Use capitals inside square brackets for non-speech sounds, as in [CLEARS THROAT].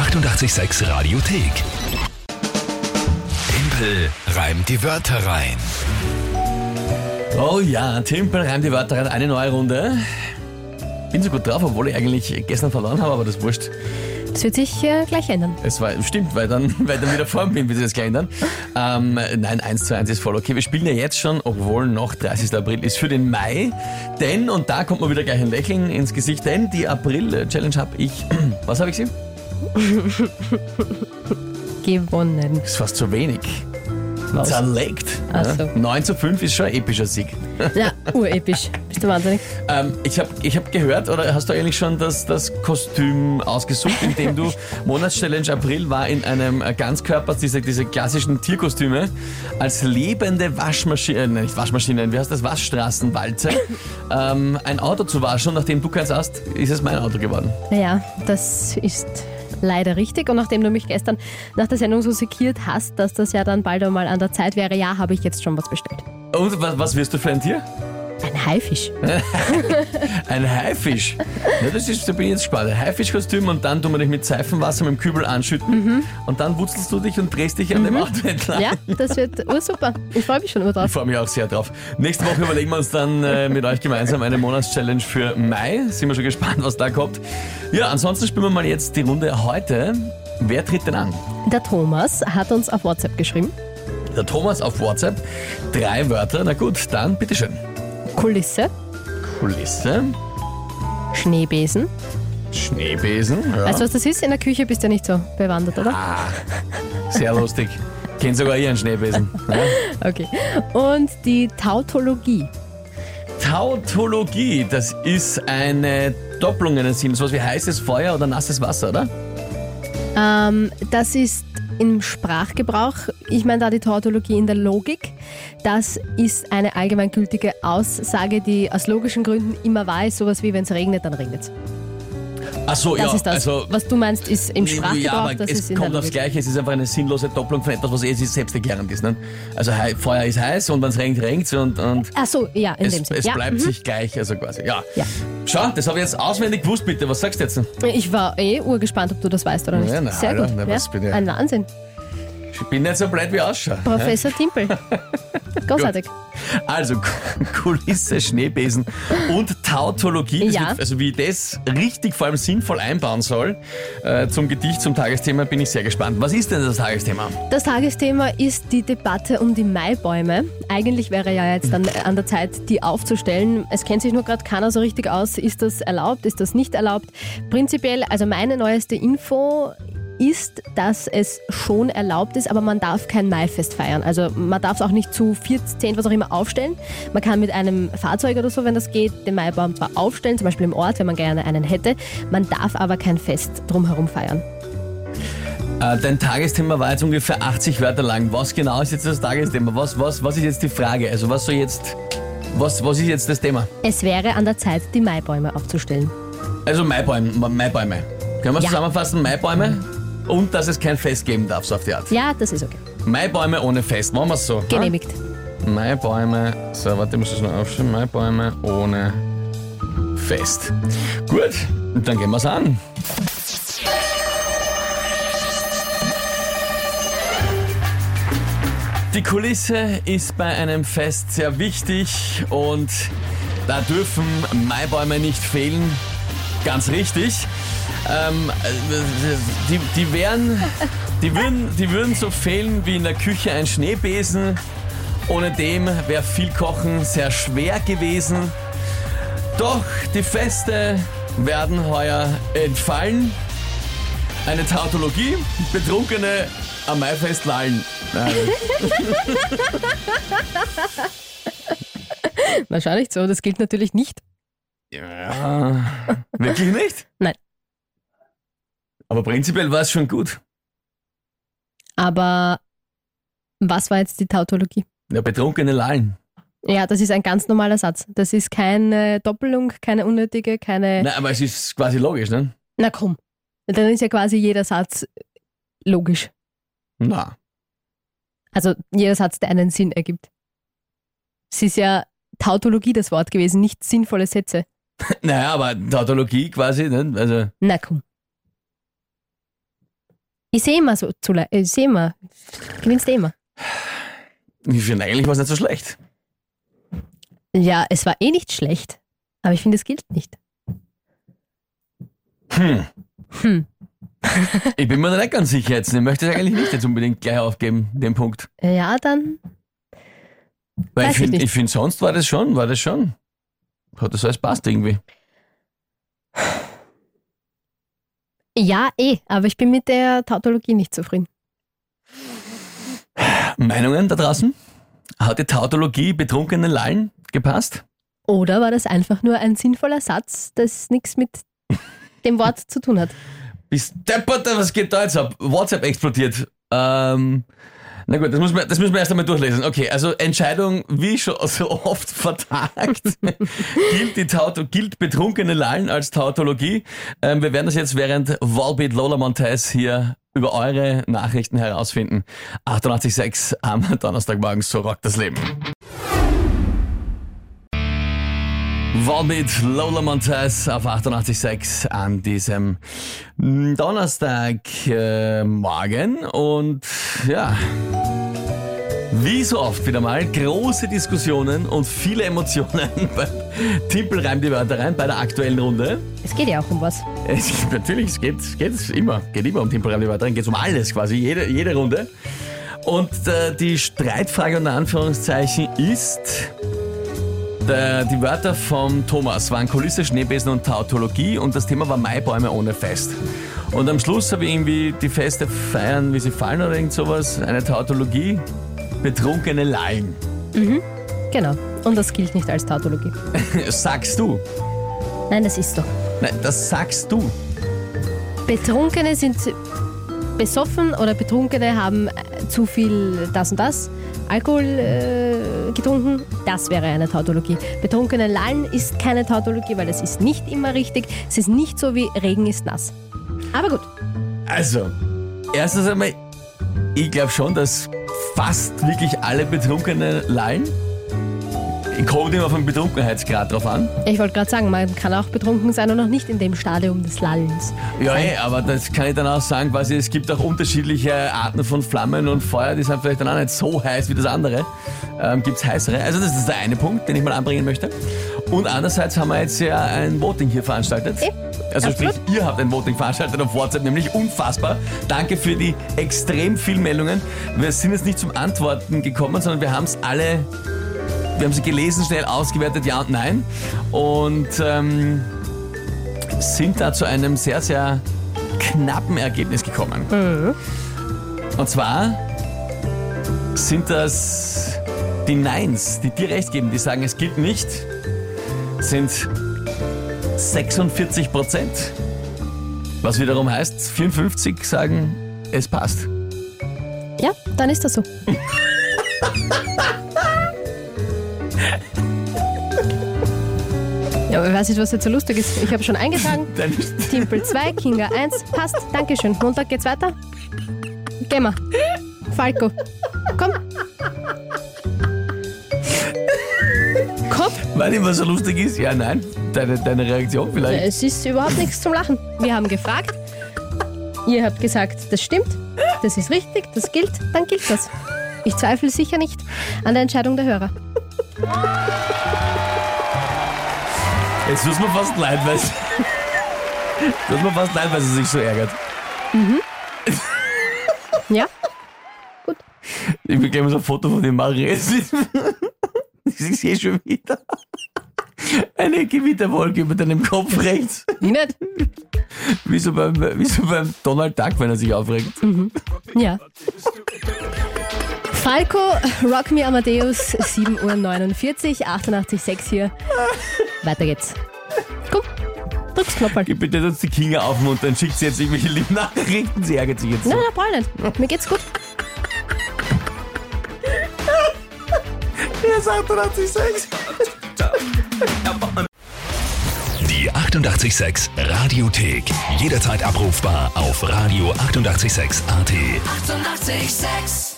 886 Radiothek. Tempel reimt die Wörter rein. Oh ja, Timpel reimt die Wörter rein, eine neue Runde. Bin so gut drauf, obwohl ich eigentlich gestern verloren habe, aber das ist wurscht. Das wird sich äh, gleich ändern. Es war, stimmt, weil dann, [LAUGHS] weil dann wieder Form bin, wird sich das gleich ändern. Ähm, nein, 1 zu 1 ist voll okay. Wir spielen ja jetzt schon, obwohl noch 30. April ist für den Mai. Denn, und da kommt mir wieder gleich ein Lächeln ins Gesicht, denn die April-Challenge habe ich, [CLEARS THROAT] was habe ich sie? [LAUGHS] Gewonnen. Das ist fast zu wenig. Was? Zerlegt. Ach Ja. so. 9 zu 5 ist schon ein epischer Sieg. [LAUGHS] Ja, urepisch. Bist du wahnsinnig? Ähm, ich habe ich hab gehört, oder hast du eigentlich schon das, das Kostüm ausgesucht, in dem du [LAUGHS] Monatschallenge April war in einem Ganzkörper, diese, diese klassischen Tierkostüme, als lebende Waschmaschine, äh, nicht Waschmaschine, wie heißt das, Waschstraßenwalze, ähm, ein Auto zu waschen und nachdem du keins hast, ist es mein Auto geworden. Naja, das ist leider richtig. Und nachdem du mich gestern nach der Sendung so sekiert hast, dass das ja dann bald einmal an der Zeit wäre, ja, habe ich jetzt schon was bestellt. Und was, was wirst du für ein Tier? Ein Haifisch. [LAUGHS] Ein Haifisch. Ja, das ist, da bin ich jetzt gespannt. Ein Haifischkostüm und dann tun wir dich mit Seifenwasser mit dem Kübel anschütten und dann wutzelst du dich und drehst dich an dem Auto entlang. Ja, das wird ursuper. Ich freue mich schon Ich drauf. freue mich auch sehr drauf. Nächste Woche überlegen wir uns dann äh, mit euch gemeinsam eine Monatschallenge für Mai. Sind wir schon gespannt, was da kommt. Ja, ansonsten spielen wir mal jetzt die Runde heute. Wer tritt denn an? Der Thomas hat uns auf WhatsApp geschrieben. Der Thomas auf WhatsApp. Drei Wörter. Na gut, dann bitteschön. Kulisse, Kulisse, Schneebesen. Schneebesen. Ja. Weißt du, was das ist? In der Küche bist du ja nicht so bewandert, oder? ah, sehr lustig. Kennt sogar ihr einen Schneebesen. [LAUGHS] Ja. Okay. Und die Tautologie. Tautologie, das ist eine Doppelung Sinn. So was wie heißes Feuer oder nasses Wasser, oder? Ähm, das ist im Sprachgebrauch, ich meine da die Tautologie in der Logik. Das ist eine allgemeingültige Aussage, die aus logischen Gründen immer wahr ist. Sowas wie, wenn es regnet, dann regnet es. Ach so, Das ja. ist das. Also, Was du meinst, ist im Sprachgebrauch, ja, aber das es ist kommt aufs. Gleiche. Es ist einfach eine sinnlose Doppelung von etwas, was eh selbst erklärend ist. Ne? Also Feuer ist heiß und wenn es regnet, regnet und, und Ach so, ja, in es, dem Sinne. es ja, bleibt mhm. sich gleich. Also quasi, ja. Ja. Schau, das habe ich jetzt auswendig gewusst, bitte. Was sagst du jetzt? Ich war eh urgespannt, ob du das weißt oder nicht. Ja, na, Sehr gut. na, bitte? Ein Wahnsinn. Ich bin nicht so blöd wie ausschaue. Professor Timpel. [LAUGHS] Großartig. Also [LAUGHS] Kulisse, Schneebesen und Tautologie, Ja. wird, also wie ich das richtig, vor allem sinnvoll einbauen soll äh, zum Gedicht, zum Tagesthema, bin ich sehr gespannt. Was ist denn das Tagesthema? Das Tagesthema ist die Debatte um die Maibäume. Eigentlich wäre ja jetzt dann an der Zeit, die aufzustellen. Es kennt sich nur gerade keiner so richtig aus. Ist das erlaubt? Ist das nicht erlaubt? Prinzipiell, also meine neueste Info ist, dass es schon erlaubt ist, aber man darf kein Maifest feiern. Also man darf es auch nicht zu 40, 10, was auch immer aufstellen. Man kann mit einem Fahrzeug oder so, wenn das geht, den Maibaum zwar aufstellen, zum Beispiel im Ort, wenn man gerne einen hätte. Man darf aber kein Fest drumherum feiern. Äh, dein Tagesthema war jetzt ungefähr 80 Wörter lang. Was genau ist jetzt das Tagesthema? Was, was, was ist jetzt die Frage? Also was soll jetzt, was, was ist jetzt das Thema? Es wäre an der Zeit, die Maibäume aufzustellen. Also Maibäume. Maibäume. Können wir es Ja. zusammenfassen? Maibäume und dass es kein Fest geben darf, so auf die Art. Ja, das ist okay. Maibäume ohne Fest, machen wir es so. Genehmigt. Maibäume, so warte, ich muss das noch aufschreiben. Maibäume ohne Fest. Gut, dann gehen wir es an. Die Kulisse ist bei einem Fest sehr wichtig und da dürfen Maibäume nicht fehlen. Ganz richtig. Ähm, äh, die, die wären, die würden, die würden so fehlen wie in der Küche ein Schneebesen. Ohne dem wäre viel Kochen sehr schwer gewesen. Doch die Feste werden heuer entfallen. Eine Tautologie, Betrunkene am Maifest lallen. Nein. Wahrscheinlich so, das gilt natürlich nicht. Ja, wirklich nicht? Nein. Aber prinzipiell war es schon gut. Aber was war jetzt die Tautologie? Ja, betrunkene lallen. Ja, das ist ein ganz normaler Satz. Das ist keine Doppelung, keine unnötige, keine. Nein, aber es ist quasi logisch, ne? Na komm. Dann ist ja quasi jeder Satz logisch. Na. Also jeder Satz, der einen Sinn ergibt. Es ist ja Tautologie das Wort gewesen, nicht sinnvolle Sätze. [LAUGHS] Naja, aber Tautologie quasi, ne? Also, Na komm. Ich sehe immer so zu äh, Ich sehe immer. Gewinnst du immer. Ich finde eigentlich war es nicht so schlecht. Ja, es war eh nicht schlecht. Aber ich finde, es gilt nicht. Hm. Hm. [LAUGHS] Ich bin mir da nicht ganz sicher jetzt. Ich möchte es eigentlich nicht jetzt unbedingt gleich aufgeben, den Punkt. Ja, dann. Weil ich finde, find, sonst war das schon, war das schon. Hat das alles passt irgendwie. Ja, eh. Aber ich bin mit der Tautologie nicht zufrieden. Meinungen da draußen? Hat die Tautologie betrunkenen Lallen gepasst? Oder war das einfach nur ein sinnvoller Satz, das nichts mit dem Wort zu tun hat? Bis deppert, was geht da jetzt ab? WhatsApp explodiert. Ähm, na gut, das, muss man, das müssen wir erst einmal durchlesen. Okay, also Entscheidung, wie schon [LAUGHS] so oft vertagt, [LAUGHS] gilt, die Tauto, gilt betrunkene Lallen als Tautologie. Ähm, wir werden das jetzt während Volbeat Lola Montez hier über eure Nachrichten herausfinden. 88.6 am Donnerstagmorgen, so rockt das Leben. Volbeat Lola Montez auf 88.6 an diesem Donnerstagmorgen äh, und ja, wie so oft wieder mal große Diskussionen und viele Emotionen [LAUGHS] beim Timpel reimt die Wörter rein bei der aktuellen Runde. Es geht ja auch um was. Es, natürlich, es geht, es geht immer, geht immer um Timpel reimt die Wörter rein, geht um alles quasi, jede, jede Runde. Und äh, die Streitfrage unter Anführungszeichen ist, die Wörter vom Thomas waren Kulisse, Schneebesen und Tautologie und das Thema war Maibäume ohne Fest. Und am Schluss habe ich irgendwie die Feste feiern, wie sie fallen oder irgend sowas, eine Tautologie, betrunkene Lallen. Genau. Und das gilt nicht als Tautologie. [LAUGHS] Sagst du? Nein, das ist so. Nein, das sagst du. Betrunkene sind besoffen oder Betrunkene haben äh, zu viel das und das. Alkohol äh, getrunken, das wäre eine Tautologie. Betrunkene Lallen ist keine Tautologie, weil es ist nicht immer richtig. Es ist nicht so wie Regen ist nass. Aber gut, Also, erstens einmal, ich glaube schon, dass fast wirklich alle Betrunkene lallen. Kommt immer vom Betrunkenheitsgrad drauf an. ich wollte gerade sagen, man kann auch betrunken sein und noch nicht in dem Stadium des Lallens. Ja, sein. eh, aber das kann ich dann auch sagen, quasi, es gibt auch unterschiedliche Arten von Flammen und Feuer, die sind vielleicht dann auch nicht so heiß wie das andere. Ähm, Gibt es heißere? Also das ist der eine Punkt, den ich mal anbringen möchte. Und andererseits haben wir jetzt ja ein Voting hier veranstaltet. Eh, Also sprich, ihr habt ein Voting veranstaltet auf WhatsApp, nämlich unfassbar. Danke für die extrem vielen Meldungen. Wir sind jetzt nicht zum Antworten gekommen, sondern wir haben es alle, wir haben sie gelesen, schnell ausgewertet, ja und nein. Und ähm, sind da zu einem sehr, sehr knappen Ergebnis gekommen. Und zwar sind das die Neins, die dir recht geben, die sagen, es gilt nicht, sind 46 Prozent. Was wiederum heißt, 54 sagen, es passt. Ja, dann ist das so. [LAUGHS] weiß nicht, was jetzt so lustig ist. Ich habe schon eingetragen. [LAUGHS] Timpel 2, Kinga 1, passt. Dankeschön. Montag geht's weiter. Gehen wir. Falco. Komm. Komm. weil immer so lustig ist, ja, nein, deine, deine Reaktion vielleicht. Es ist überhaupt nichts zum Lachen. Wir haben gefragt. Ihr habt gesagt, das stimmt. Das ist richtig. Das gilt. Dann gilt das. Ich zweifle sicher nicht an der Entscheidung der Hörer. Jetzt tut mir fast leid, weil tut mir fast leid, weil sie sich so ärgert. Ja? Ich will gleich mal so ein Foto von dem machen. Ich sehe schon wieder eine Gewitterwolke über deinem Kopf rechts. Wie nicht? Wie so beim, wie so beim Donald Duck, wenn er sich aufregt. Ja. Falco, Rock Me Amadeus, 7.49 Uhr, 88,6 hier. Weiter geht's. Komm, drück's Knopf. Gib bitte uns die Kinga auf Mund, dann schickt sie jetzt irgendwelche lieben Nachrichten. Sie ärgert sich jetzt so. Nein, nein, brauch nicht. Mir geht's gut. Er sagt 88,6. Die 88,6 Radiothek. Jederzeit abrufbar auf radio886.at. 88,6. Eighty-eight, sex.